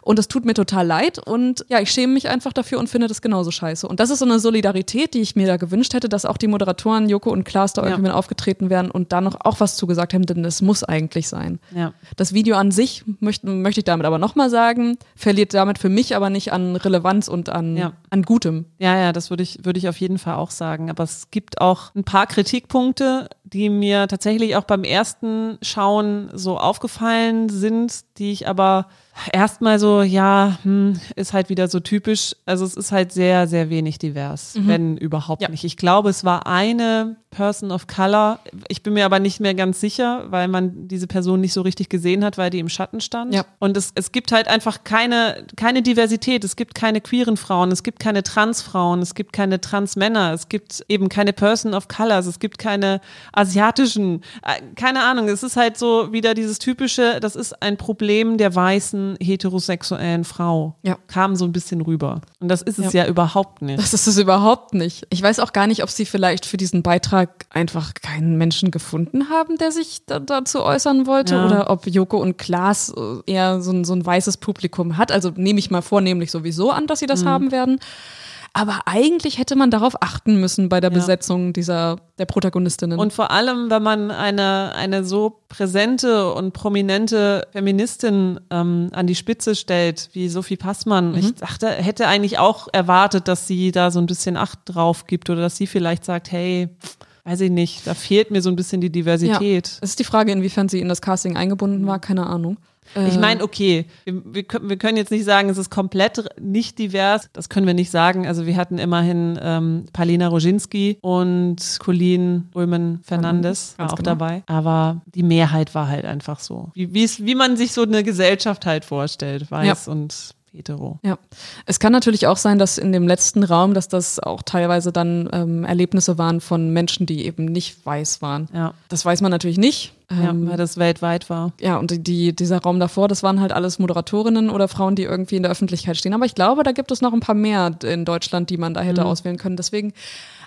Speaker 3: Und das tut mir total leid und ja, ich schäme mich einfach dafür und finde das genauso scheiße. Und das ist so eine Solidarität, die ich mir da gewünscht hätte, dass auch die Moderatoren Joko und Klaas da irgendwie ja. mit aufgetreten wären und da noch auch was zugesagt haben, denn es muss eigentlich sein. Ja. Das Video an sich möchte, möchte ich damit aber nochmal sagen, verliert damit für mich aber nicht an Relevanz und an, ja. an Gutem.
Speaker 2: Ja, ja, das würde ich, würde ich auf jeden Fall auch sagen. Aber es gibt auch ein paar Kritikpunkte, die mir tatsächlich auch beim ersten Schauen so aufgefallen sind, die ich aber erstmal so, ja, hm, ist halt wieder so typisch. Also es ist halt sehr, sehr wenig divers, mhm. wenn überhaupt ja. nicht. Ich glaube, es war eine Person of Color. Ich bin mir aber nicht mehr ganz sicher, weil man diese Person nicht so richtig gesehen hat, weil die im Schatten stand. Ja. Und es, es gibt halt einfach keine, keine Diversität. Es gibt keine queeren Frauen, es gibt keine Transfrauen, es gibt keine Transmänner, es gibt eben keine Person of Colors, es gibt keine asiatischen, äh, keine Ahnung. Es ist halt so wieder dieses typische, das ist ein Problem der weißen heterosexuellen Frau. Ja. Kam so ein bisschen rüber. Und das ist es ja, ja überhaupt nicht.
Speaker 3: Das ist es überhaupt nicht. Ich weiß auch gar nicht, ob sie vielleicht für diesen Beitrag einfach keinen Menschen gefunden haben, der sich da, dazu äußern wollte. Ja. Oder ob Joko und Klaas äh, eher so ein, so ein weißes Publikum hat. Also nehme ich mal vornehmlich sowieso an, dass sie das mhm. haben werden. Aber eigentlich hätte man darauf achten müssen bei der ja. Besetzung dieser der Protagonistinnen.
Speaker 2: Und vor allem, wenn man eine, eine so präsente und prominente Feministin ähm, an die Spitze stellt, wie Sophie Passmann. Mhm. Ich dachte, hätte eigentlich auch erwartet, dass sie da so ein bisschen Acht drauf gibt oder dass sie vielleicht sagt, hey, weiß ich nicht, da fehlt mir so ein bisschen die Diversität.
Speaker 3: Ja. Es ist die Frage, inwiefern sie in das Casting eingebunden war, keine Ahnung.
Speaker 2: Ich meine, okay, wir, wir, können jetzt nicht sagen, es ist komplett nicht divers. Das können wir nicht sagen. Also wir hatten immerhin ähm, Palina Roginski und Colleen Ulmen Fernandes mhm, auch genau. dabei. Aber die Mehrheit war halt einfach so. Wie, wie man sich so eine Gesellschaft halt vorstellt, weiß ja. und hetero.
Speaker 3: Ja, es kann natürlich auch sein, dass in dem letzten Raum, dass das auch teilweise dann ähm, Erlebnisse waren von Menschen, die eben nicht weiß waren. Ja. Das weiß man natürlich nicht.
Speaker 2: Ähm, ja, weil das weltweit war.
Speaker 3: Ja, und die, dieser Raum davor, das waren halt alles Moderatorinnen oder Frauen, die irgendwie in der Öffentlichkeit stehen. Aber ich glaube, da gibt es noch ein paar mehr in Deutschland, die man da hätte mhm. auswählen können. Deswegen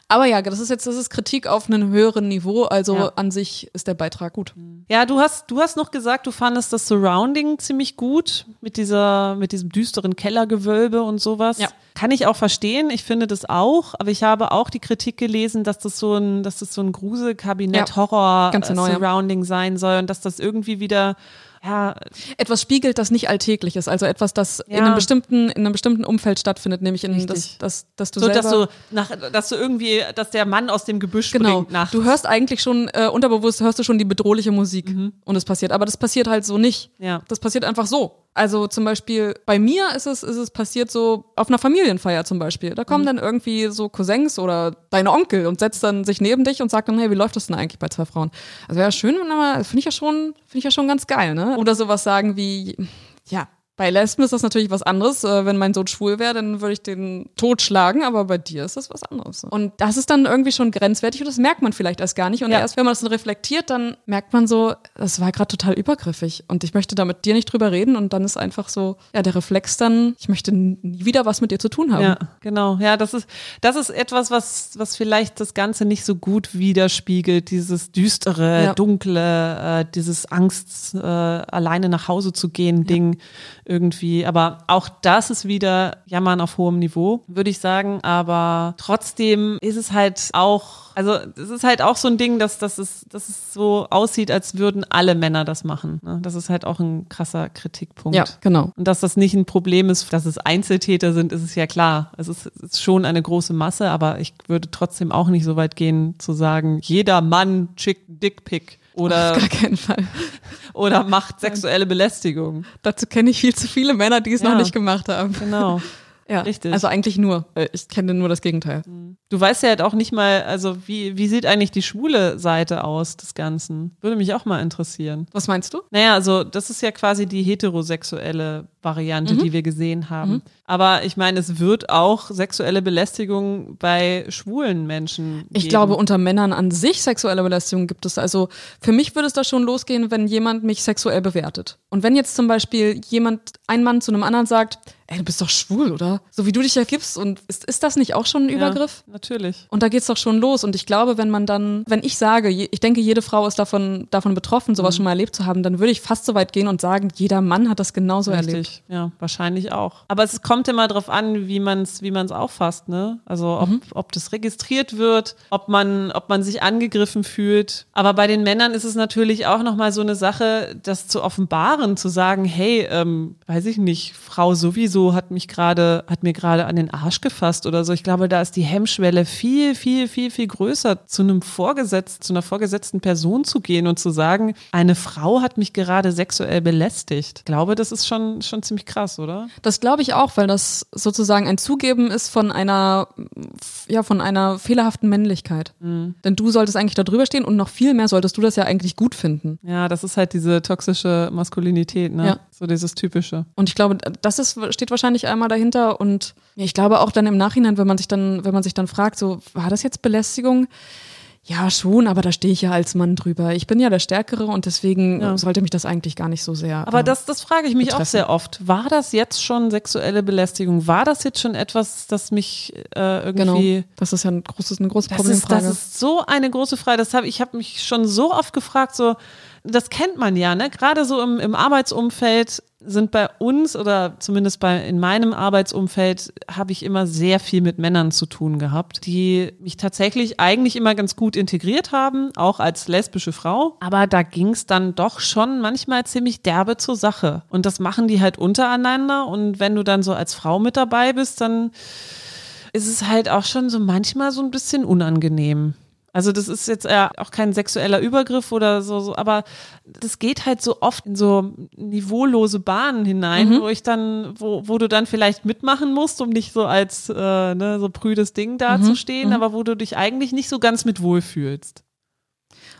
Speaker 3: aber ja, das ist jetzt, das ist Kritik auf einem höheren Niveau. Also ja. an sich ist der Beitrag gut.
Speaker 2: Ja, du hast, du hast noch gesagt, du fandest das Surrounding ziemlich gut mit dieser, mit diesem düsteren Kellergewölbe und sowas. Ja. Kann ich auch verstehen. Ich finde das auch. Aber ich habe auch die Kritik gelesen, dass das so ein, dass das so ein Gruselkabinett-Horror-Surrounding ja, sein soll und dass das irgendwie wieder ja,
Speaker 3: etwas spiegelt, das nicht alltäglich ist, also etwas, das ja. in einem bestimmten in einem bestimmten Umfeld stattfindet, nämlich in das, das, dass du
Speaker 2: so,
Speaker 3: selber
Speaker 2: dass du nach, dass du irgendwie, dass der Mann aus dem Gebüsch
Speaker 3: genau.
Speaker 2: springt nachts.
Speaker 3: Du hörst eigentlich schon äh, unterbewusst hörst du schon die bedrohliche Musik mhm. und es passiert, aber das passiert halt so nicht. Ja. Das passiert einfach so. Also zum Beispiel bei mir ist es, ist es passiert so auf einer Familienfeier zum Beispiel. Da kommen mhm. dann irgendwie so Cousins oder deine Onkel und setzt dann sich neben dich und sagt dann, hey, wie läuft das denn eigentlich bei zwei Frauen? Also wäre ja schön, wenn finde ich ja schon, finde ich ja schon ganz geil, ne? Oder sowas sagen wie, ja, bei Lesben ist das natürlich was anderes. Äh, wenn mein Sohn schwul wäre, dann würde ich den totschlagen, aber bei dir ist das was anderes. Und das ist dann irgendwie schon grenzwertig und das merkt man vielleicht erst gar nicht. Und ja. erst wenn man das dann reflektiert, dann merkt man so, das war gerade total übergriffig und ich möchte da mit dir nicht drüber reden und dann ist einfach so, ja, der Reflex dann, ich möchte nie wieder was mit dir zu tun haben.
Speaker 2: Ja, genau. Ja, das ist, das ist etwas, was, was vielleicht das Ganze nicht so gut widerspiegelt, dieses düstere, ja. dunkle, äh, dieses Angst, äh, alleine nach Hause zu gehen, ja. Irgendwie. Aber auch das ist wieder Jammern auf hohem Niveau, würde ich sagen. Aber trotzdem ist es halt auch, also es ist halt auch so ein Ding, dass, dass, es, dass es so aussieht, als würden alle Männer das machen. Ne? Das ist halt auch ein krasser Kritikpunkt.
Speaker 3: Ja, genau.
Speaker 2: Und dass das nicht ein Problem ist, dass es Einzeltäter sind, ist es ja klar. Es ist, es ist schon eine große Masse, aber ich würde trotzdem auch nicht so weit gehen zu sagen, jeder Mann schickt Dickpick. Oder,
Speaker 3: Auf gar keinen Fall.
Speaker 2: Oder macht sexuelle Belästigung.
Speaker 3: Dazu kenne ich viel zu viele Männer, die es ja, noch nicht gemacht haben.
Speaker 2: Genau.
Speaker 3: Ja, richtig. Also eigentlich nur. Ich kenne nur das Gegenteil. Mhm.
Speaker 2: Du weißt ja halt auch nicht mal, also wie, wie sieht eigentlich die schwule Seite aus des Ganzen? Würde mich auch mal interessieren.
Speaker 3: Was meinst du?
Speaker 2: Naja, also das ist ja quasi die heterosexuelle Variante, mhm. die wir gesehen haben. Mhm. Aber ich meine, es wird auch sexuelle Belästigung bei schwulen Menschen. Geben.
Speaker 3: Ich glaube, unter Männern an sich sexuelle Belästigung gibt es. Also für mich würde es da schon losgehen, wenn jemand mich sexuell bewertet. Und wenn jetzt zum Beispiel jemand, ein Mann zu einem anderen sagt, ey, du bist doch schwul, oder? So wie du dich ergibst. Und ist, ist das nicht auch schon ein Übergriff?
Speaker 2: Ja, natürlich.
Speaker 3: Und da geht's doch schon los. Und ich glaube, wenn man dann, wenn ich sage, ich denke, jede Frau ist davon, davon betroffen, sowas mhm. schon mal erlebt zu haben, dann würde ich fast so weit gehen und sagen, jeder Mann hat das genauso Richtig. erlebt.
Speaker 2: Ja, wahrscheinlich auch. Aber es kommt immer darauf an, wie man es wie man's auffasst. Ne? Also ob, mhm. ob das registriert wird, ob man, ob man sich angegriffen fühlt. Aber bei den Männern ist es natürlich auch nochmal so eine Sache, das zu offenbaren, zu sagen, hey, ähm, weiß ich nicht, Frau sowieso hat mich gerade gerade, hat mir gerade an den Arsch gefasst oder so. Ich glaube, da ist die Hemmschwelle viel, viel, viel, viel größer, zu einem Vorgesetzten, zu einer vorgesetzten Person zu gehen und zu sagen, eine Frau hat mich gerade sexuell belästigt. Ich glaube, das ist schon, schon ziemlich krass, oder?
Speaker 3: Das glaube ich auch, weil das sozusagen ein Zugeben ist von einer, ja, von einer fehlerhaften Männlichkeit. Mhm. Denn du solltest eigentlich da drüber stehen und noch viel mehr solltest du das ja eigentlich gut finden.
Speaker 2: Ja, das ist halt diese toxische Maskulinität, ne? Ja. So dieses typische.
Speaker 3: Und ich glaube, das ist, steht wahrscheinlich einmal dahinter und ich glaube auch dann im Nachhinein, wenn man sich dann, wenn man sich dann fragt, so, war das jetzt Belästigung? Ja, schon, aber da stehe ich ja als Mann drüber. Ich bin ja der Stärkere und deswegen ja. sollte mich das eigentlich gar nicht so sehr.
Speaker 2: Aber äh, das, das frage ich mich betreffen. auch sehr oft. War das jetzt schon sexuelle Belästigung? War das jetzt schon etwas, das mich äh, irgendwie.
Speaker 3: Genau. Das ist ja ein großes, eine große
Speaker 2: das
Speaker 3: Problemfrage.
Speaker 2: Ist, das ist so eine große Frage. Das hab, ich habe mich schon so oft gefragt, so, das kennt man ja, ne? Gerade so im, im Arbeitsumfeld sind bei uns oder zumindest bei in meinem Arbeitsumfeld habe ich immer sehr viel mit Männern zu tun gehabt, die mich tatsächlich eigentlich immer ganz gut integriert haben, auch als lesbische Frau. Aber da ging es dann doch schon manchmal ziemlich derbe zur Sache. Und das machen die halt untereinander. Und wenn du dann so als Frau mit dabei bist, dann ist es halt auch schon so manchmal so ein bisschen unangenehm. Also das ist jetzt ja auch kein sexueller Übergriff oder so, so, aber das geht halt so oft in so niveaulose Bahnen hinein, mhm. wo ich dann, wo, wo du dann vielleicht mitmachen musst, um nicht so als äh, ne, so prüdes Ding dazustehen, mhm. aber wo du dich eigentlich nicht so ganz mit wohlfühlst.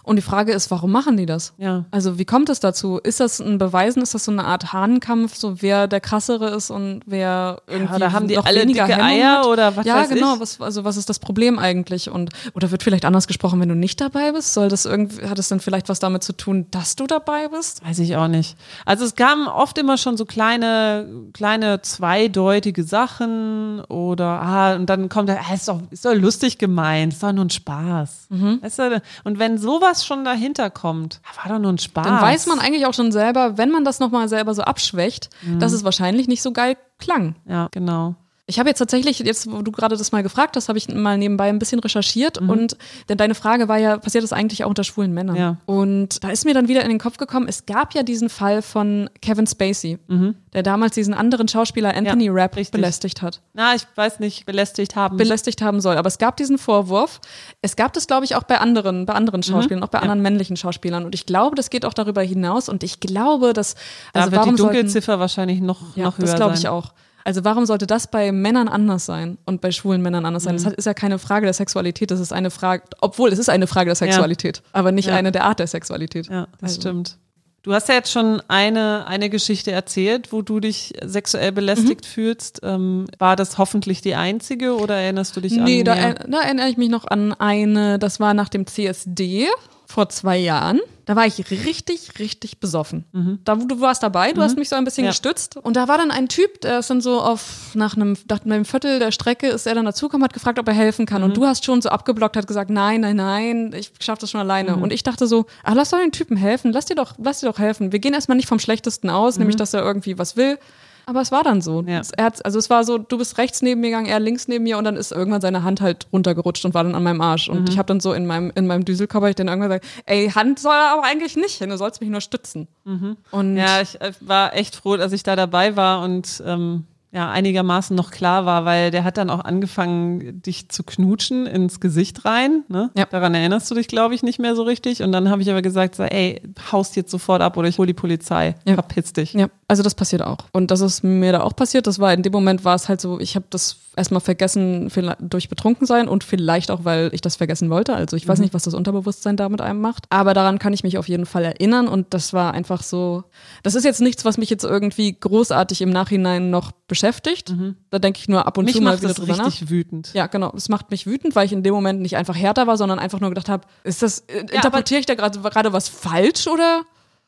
Speaker 3: Und die Frage ist, warum machen die das?
Speaker 2: Ja.
Speaker 3: Also wie kommt es dazu? Ist das ein Beweisen? Ist das so eine Art Hahnkampf, so wer der krassere ist und wer irgendwie ja,
Speaker 2: oder haben die alle dicke Hemmung Eier hat? oder was
Speaker 3: Ja, genau.
Speaker 2: Ich?
Speaker 3: Was, also was ist das Problem eigentlich? Und oder wird vielleicht anders gesprochen, wenn du nicht dabei bist? Soll das irgendwie hat es dann vielleicht was damit zu tun, dass du dabei bist?
Speaker 2: Weiß ich auch nicht. Also es kamen oft immer schon so kleine kleine zweideutige Sachen oder ah und dann kommt er, ah, ist doch ist doch lustig gemeint, ist doch nur ein Spaß. Mhm. Weißt du? Und wenn sowas was schon dahinter kommt. War doch nur ein Spaß.
Speaker 3: Dann weiß man eigentlich auch schon selber, wenn man das nochmal selber so abschwächt, mhm. dass es wahrscheinlich nicht so geil klang.
Speaker 2: Ja, genau.
Speaker 3: Ich habe jetzt tatsächlich, jetzt wo du gerade das mal gefragt hast, habe ich mal nebenbei ein bisschen recherchiert mhm. und denn deine Frage war ja, passiert das eigentlich auch unter schwulen Männern?
Speaker 2: Ja.
Speaker 3: Und da ist mir dann wieder in den Kopf gekommen, es gab ja diesen Fall von Kevin Spacey, mhm. der damals diesen anderen Schauspieler Anthony ja, Rapp richtig. belästigt hat.
Speaker 2: Na, ich weiß nicht, belästigt haben.
Speaker 3: Belästigt haben soll, aber es gab diesen Vorwurf. Es gab das, glaube ich, auch bei anderen, bei anderen mhm. Schauspielern, mhm. auch bei ja. anderen männlichen Schauspielern. Und ich glaube, das geht auch darüber hinaus. Und ich glaube, dass
Speaker 2: also da wird warum die Dunkelziffer sollten, wahrscheinlich noch, noch höher
Speaker 3: Das glaube ich auch. Also warum sollte das bei Männern anders sein und bei schwulen Männern anders sein? Mhm. Das ist ja keine Frage der Sexualität, das ist eine Frage, obwohl es ist eine Frage der Sexualität, ja. aber nicht ja. eine der Art der Sexualität.
Speaker 2: Ja, das also. stimmt. Du hast ja jetzt schon eine, eine Geschichte erzählt, wo du dich sexuell belästigt mhm. fühlst. Ähm, war das hoffentlich die einzige oder erinnerst du dich
Speaker 3: nee,
Speaker 2: an?
Speaker 3: Nee, da, da, erinnere ich mich noch an eine, das war nach dem CSD vor zwei Jahren. Da war ich richtig, richtig besoffen. Mhm. Da, du warst dabei, du mhm. hast mich so ein bisschen ja. gestützt. Und da war dann ein Typ, der ist dann so auf, nach einem, nach einem Viertel der Strecke ist er dann dazugekommen, hat gefragt, ob er helfen kann. Mhm. Und du hast schon so abgeblockt, hat gesagt, nein, nein, nein, ich schaff das schon alleine. Mhm. Und ich dachte so, ach, lass doch den Typen helfen, lass dir doch, lass dir doch helfen. Wir gehen erstmal nicht vom Schlechtesten aus, nämlich, mhm. dass er irgendwie was will. Aber es war dann so. Ja. Er hat, also es war so, du bist rechts neben mir gegangen, er links neben mir und dann ist irgendwann seine Hand halt runtergerutscht und war dann an meinem Arsch. Und mhm. ich habe dann so in meinem, in meinem Düselkörper ich dann irgendwann gesagt, ey, Hand soll er aber eigentlich nicht hin, du sollst mich nur stützen.
Speaker 2: Mhm. Und ja, ich äh, war echt froh, dass ich da dabei war und ähm, ja, einigermaßen noch klar war, weil der hat dann auch angefangen, dich zu knutschen ins Gesicht rein. Ne? Ja. Daran erinnerst du dich, glaube ich, nicht mehr so richtig. Und dann habe ich aber gesagt, so, ey, haust jetzt sofort ab oder ich hole die Polizei. Ja. Verpiss dich.
Speaker 3: Ja, also das passiert auch. Und das ist mir da auch passiert. Das war in dem Moment war es halt so, ich habe das erstmal vergessen durch Betrunkensein und vielleicht auch, weil ich das vergessen wollte. Also ich weiß mhm. nicht, was das Unterbewusstsein da mit einem macht. Aber daran kann ich mich auf jeden Fall erinnern. Und das war einfach so, das ist jetzt nichts, was mich jetzt irgendwie großartig im Nachhinein noch beschäftigt. Mhm. Da denke ich nur ab und
Speaker 2: mich
Speaker 3: zu
Speaker 2: mal wieder drüber nach. richtig wütend.
Speaker 3: Ja, genau. Es macht mich wütend, weil ich in dem Moment nicht einfach härter war, sondern einfach nur gedacht habe, ist das, äh, ja, interpretiere ich da gerade was falsch oder?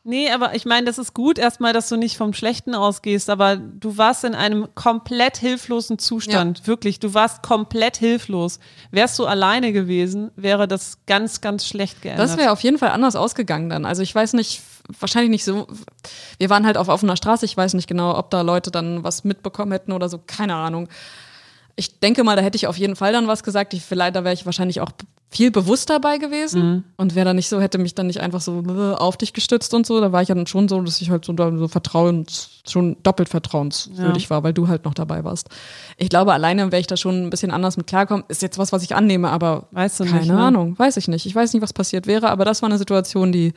Speaker 2: Nee, aber ich meine, das ist gut erstmal, dass du nicht vom Schlechten ausgehst, aber du warst in einem komplett hilflosen Zustand. Ja. Wirklich, du warst komplett hilflos. Wärst du alleine gewesen, wäre das ganz, ganz schlecht geändert.
Speaker 3: Das wäre auf jeden Fall anders ausgegangen dann. Also ich weiß nicht, wahrscheinlich nicht so. Wir waren halt auf offener Straße. Ich weiß nicht genau, ob da Leute dann was mitbekommen hätten oder so. Keine Ahnung. Ich denke mal, da hätte ich auf jeden Fall dann was gesagt. Ich, vielleicht, da wäre ich wahrscheinlich auch viel bewusster dabei gewesen mhm. und wäre dann nicht so, hätte mich dann nicht einfach so äh, auf dich gestützt und so. Da war ich ja dann schon so, dass ich halt so, so vertrauens, schon doppelt vertrauenswürdig ja. war, weil du halt noch dabei warst. Ich glaube, alleine wäre ich da schon ein bisschen anders mit klarkommen. Ist jetzt was, was ich annehme, aber weißt du keine nicht, ne? Ahnung, weiß ich nicht. Ich weiß nicht, was passiert wäre, aber das war eine Situation, die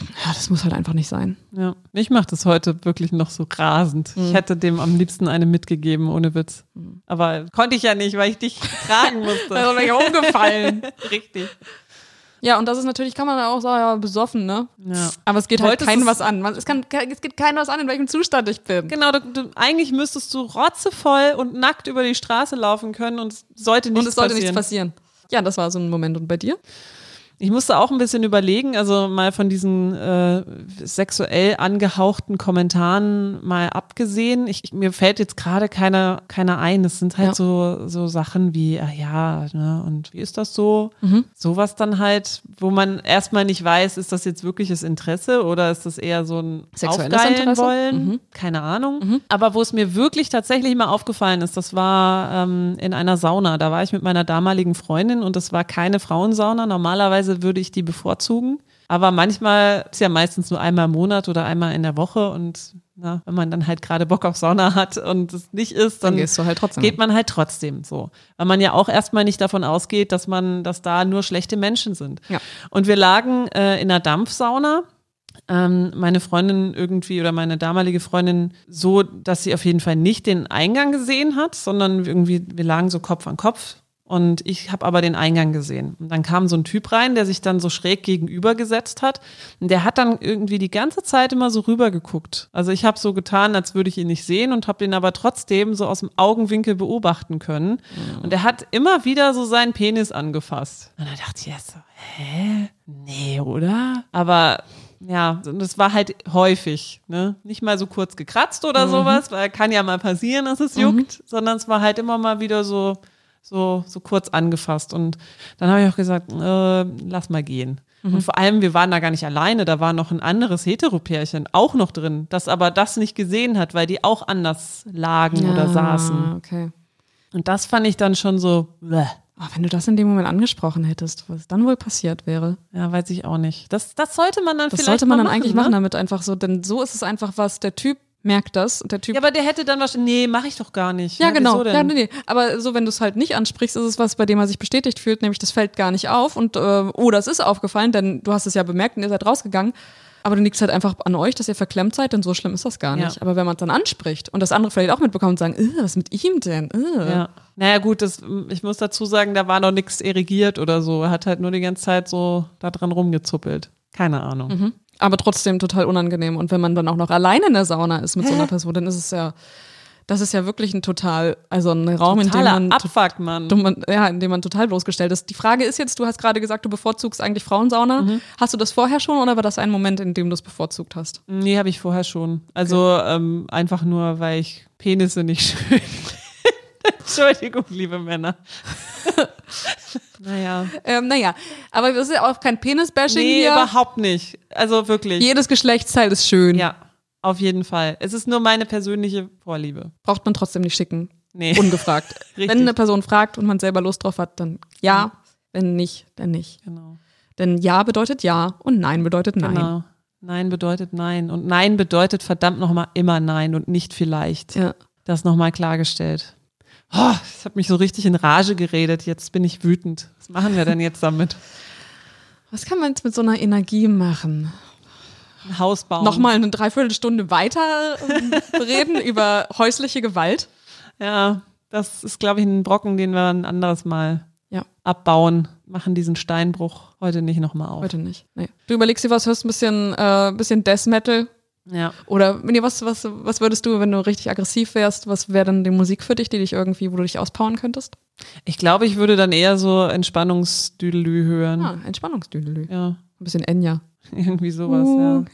Speaker 3: ja, das muss halt einfach nicht sein.
Speaker 2: Ja, mich macht das heute wirklich noch so rasend. Mhm. Ich hätte dem am liebsten eine mitgegeben, ohne Witz. Mhm. Aber konnte ich ja nicht, weil ich dich tragen musste.
Speaker 3: also wäre ich umgefallen. Richtig. Ja, und das ist natürlich, kann man auch sagen, ja, besoffen, ne? Ja. Aber es geht halt keinem was an. Es, kann, es geht keinem was an, in welchem Zustand ich bin.
Speaker 2: Genau, du, du, eigentlich müsstest du rotzevoll und nackt über die Straße laufen können und es sollte nichts passieren. Und es sollte passieren. nichts passieren.
Speaker 3: Ja, das war so ein Moment. Und bei dir?
Speaker 2: Ich musste auch ein bisschen überlegen, also mal von diesen äh, sexuell angehauchten Kommentaren mal abgesehen. Ich, mir fällt jetzt gerade keiner keiner ein. Es sind halt ja. so so Sachen wie, ah ja, ne, und wie ist das so? Mhm. Sowas dann halt, wo man erstmal nicht weiß, ist das jetzt wirkliches Interesse oder ist das eher so ein Sexuelles Interesse? wollen? Mhm. Keine Ahnung. Mhm. Aber wo es mir wirklich tatsächlich mal aufgefallen ist, das war ähm, in einer Sauna. Da war ich mit meiner damaligen Freundin und das war keine Frauensauna. Normalerweise Normalerweise würde ich die bevorzugen. Aber manchmal ist ja meistens nur einmal im Monat oder einmal in der Woche und na, wenn man dann halt gerade Bock auf Sauna hat und es nicht ist, dann, dann halt geht man halt trotzdem so. Weil man ja auch erstmal nicht davon ausgeht, dass man, dass da nur schlechte Menschen sind. Ja. Und wir lagen äh, in einer Dampfsauna ähm, meine Freundin irgendwie oder meine damalige Freundin so, dass sie auf jeden Fall nicht den Eingang gesehen hat, sondern irgendwie, wir lagen so Kopf an Kopf und ich habe aber den Eingang gesehen. Und dann kam so ein Typ rein, der sich dann so schräg gegenüber gesetzt hat. Und der hat dann irgendwie die ganze Zeit immer so rüber geguckt. Also ich habe so getan, als würde ich ihn nicht sehen und habe ihn aber trotzdem so aus dem Augenwinkel beobachten können. Mhm. Und er hat immer wieder so seinen Penis angefasst. Und da dachte ich erst so, hä? Nee, oder? Aber ja, das war halt häufig, ne? Nicht mal so kurz gekratzt oder mhm. sowas, weil kann ja mal passieren, dass es juckt, mhm. sondern es war halt immer mal wieder so so, so kurz angefasst. Und dann habe ich auch gesagt, äh, lass mal gehen. Mhm. Und vor allem, wir waren da gar nicht alleine, da war noch ein anderes Heteropärchen auch noch drin, das aber das nicht gesehen hat, weil die auch anders lagen ja, oder saßen. Okay. Und das fand ich dann schon so, bleh.
Speaker 3: Oh, wenn du das in dem Moment angesprochen hättest, was dann wohl passiert wäre.
Speaker 2: Ja, weiß ich auch nicht. Das, das sollte man dann
Speaker 3: das
Speaker 2: vielleicht
Speaker 3: sollte man dann
Speaker 2: machen,
Speaker 3: eigentlich ne? machen, damit einfach so, denn so ist es einfach was, der Typ merkt das und der Typ.
Speaker 2: Ja, aber der hätte dann wahrscheinlich, nee, mach ich doch gar nicht.
Speaker 3: Ja, ja genau. Ja, nee, nee. Aber so, wenn du es halt nicht ansprichst, ist es was, bei dem er sich bestätigt fühlt, nämlich das fällt gar nicht auf und, äh, oh, das ist aufgefallen, denn du hast es ja bemerkt und ihr seid rausgegangen. Aber dann liegt es halt einfach an euch, dass ihr verklemmt seid, denn so schlimm ist das gar nicht. Ja. Aber wenn man es dann anspricht und das andere vielleicht auch mitbekommt und sagen, was ist mit ihm denn?
Speaker 2: Ja. Naja, gut, das, ich muss dazu sagen, da war noch nichts erigiert oder so. Er hat halt nur die ganze Zeit so da dran rumgezuppelt. Keine Ahnung. Mhm
Speaker 3: aber trotzdem total unangenehm. Und wenn man dann auch noch alleine in der Sauna ist mit Hä? so einer Person, dann ist es ja, das ist ja wirklich ein total, also ein Raum, Totaler in dem man,
Speaker 2: Abfuck, Mann.
Speaker 3: ja, in dem man total bloßgestellt ist. Die Frage ist jetzt, du hast gerade gesagt, du bevorzugst eigentlich Frauensauna. Mhm. Hast du das vorher schon oder war das ein Moment, in dem du es bevorzugt hast?
Speaker 2: Nee, habe ich vorher schon. Also okay. ähm, einfach nur, weil ich Penisse nicht schön Entschuldigung, liebe Männer.
Speaker 3: naja. Ähm, naja, aber das ist ja auch kein Penis-Bashing nee, hier.
Speaker 2: überhaupt nicht. Also wirklich.
Speaker 3: Jedes Geschlechtsteil ist schön.
Speaker 2: Ja, auf jeden Fall. Es ist nur meine persönliche Vorliebe.
Speaker 3: Braucht man trotzdem nicht schicken. Nee. Ungefragt. Wenn eine Person fragt und man selber Lust drauf hat, dann ja. ja. Wenn nicht, dann nicht. Genau. Denn ja bedeutet ja und nein bedeutet nein. Genau.
Speaker 2: Nein bedeutet nein. Und nein bedeutet verdammt nochmal immer nein und nicht vielleicht. Ja. Das nochmal klargestellt. Oh, das hat mich so richtig in Rage geredet. Jetzt bin ich wütend. Was machen wir denn jetzt damit?
Speaker 3: Was kann man jetzt mit so einer Energie machen?
Speaker 2: Ein Haus bauen.
Speaker 3: Nochmal eine Dreiviertelstunde weiter ähm, reden über häusliche Gewalt.
Speaker 2: Ja, das ist, glaube ich, ein Brocken, den wir ein anderes Mal ja. abbauen. Machen diesen Steinbruch heute nicht nochmal auf.
Speaker 3: Heute nicht. Nee. Du überlegst dir was, hörst ein bisschen, äh, bisschen Death Metal ja. Oder nee, was, was, was würdest du, wenn du richtig aggressiv wärst, was wäre dann die Musik für dich, die dich irgendwie, wo du dich auspowern könntest?
Speaker 2: Ich glaube, ich würde dann eher so Entspannungsdüdelü hören.
Speaker 3: Ah, Entspannungsdüdelü. Ja. Ein bisschen Enya.
Speaker 2: Irgendwie sowas, ja.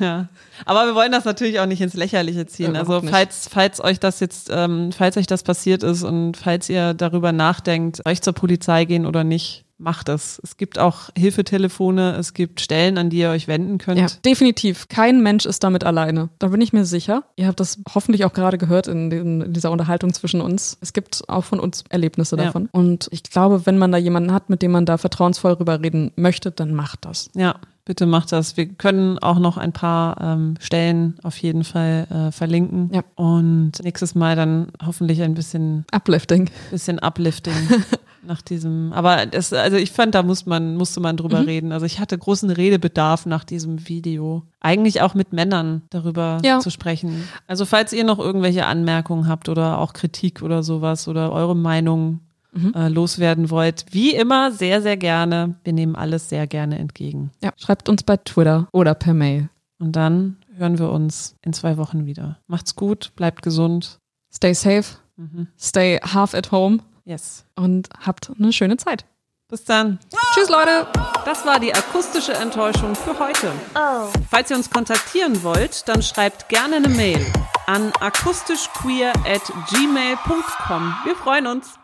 Speaker 2: ja. Aber wir wollen das natürlich auch nicht ins Lächerliche ziehen. also falls, falls euch das jetzt, ähm, falls euch das passiert ist und falls ihr darüber nachdenkt, euch zur Polizei gehen oder nicht, macht das. Es gibt auch Hilfetelefone, es gibt Stellen, an die ihr euch wenden könnt.
Speaker 3: Ja, definitiv. Kein Mensch ist damit alleine. Da bin ich mir sicher. Ihr habt das hoffentlich auch gerade gehört in, den, in dieser Unterhaltung zwischen uns. Es gibt auch von uns Erlebnisse davon. Ja. Und ich glaube, wenn man da jemanden hat, mit dem man da vertrauensvoll rüber reden möchte, dann macht das.
Speaker 2: Ja, bitte macht das. Wir können auch noch ein paar ähm, Stellen auf jeden Fall äh, verlinken. Ja. Und nächstes Mal dann hoffentlich ein bisschen
Speaker 3: Uplifting.
Speaker 2: Bisschen Uplifting. nach diesem, aber das, also ich fand, da muss man, musste man drüber mhm. reden. Also ich hatte großen Redebedarf nach diesem Video. Eigentlich auch mit Männern darüber ja. zu sprechen. Also falls ihr noch irgendwelche Anmerkungen habt oder auch Kritik oder sowas oder eure Meinung mhm. äh, loswerden wollt, wie immer sehr, sehr gerne. Wir nehmen alles sehr gerne entgegen.
Speaker 3: Ja, schreibt uns bei Twitter oder per Mail.
Speaker 2: Und dann hören wir uns in zwei Wochen wieder. Macht's gut, bleibt gesund.
Speaker 3: Stay safe. Mhm. Stay half at home.
Speaker 2: Yes.
Speaker 3: Und habt eine schöne Zeit.
Speaker 2: Bis dann.
Speaker 3: Tschüss, Leute.
Speaker 2: Das war die akustische Enttäuschung für heute. Oh. Falls ihr uns kontaktieren wollt, dann schreibt gerne eine Mail an akustischqueer at gmail.com. Wir freuen uns.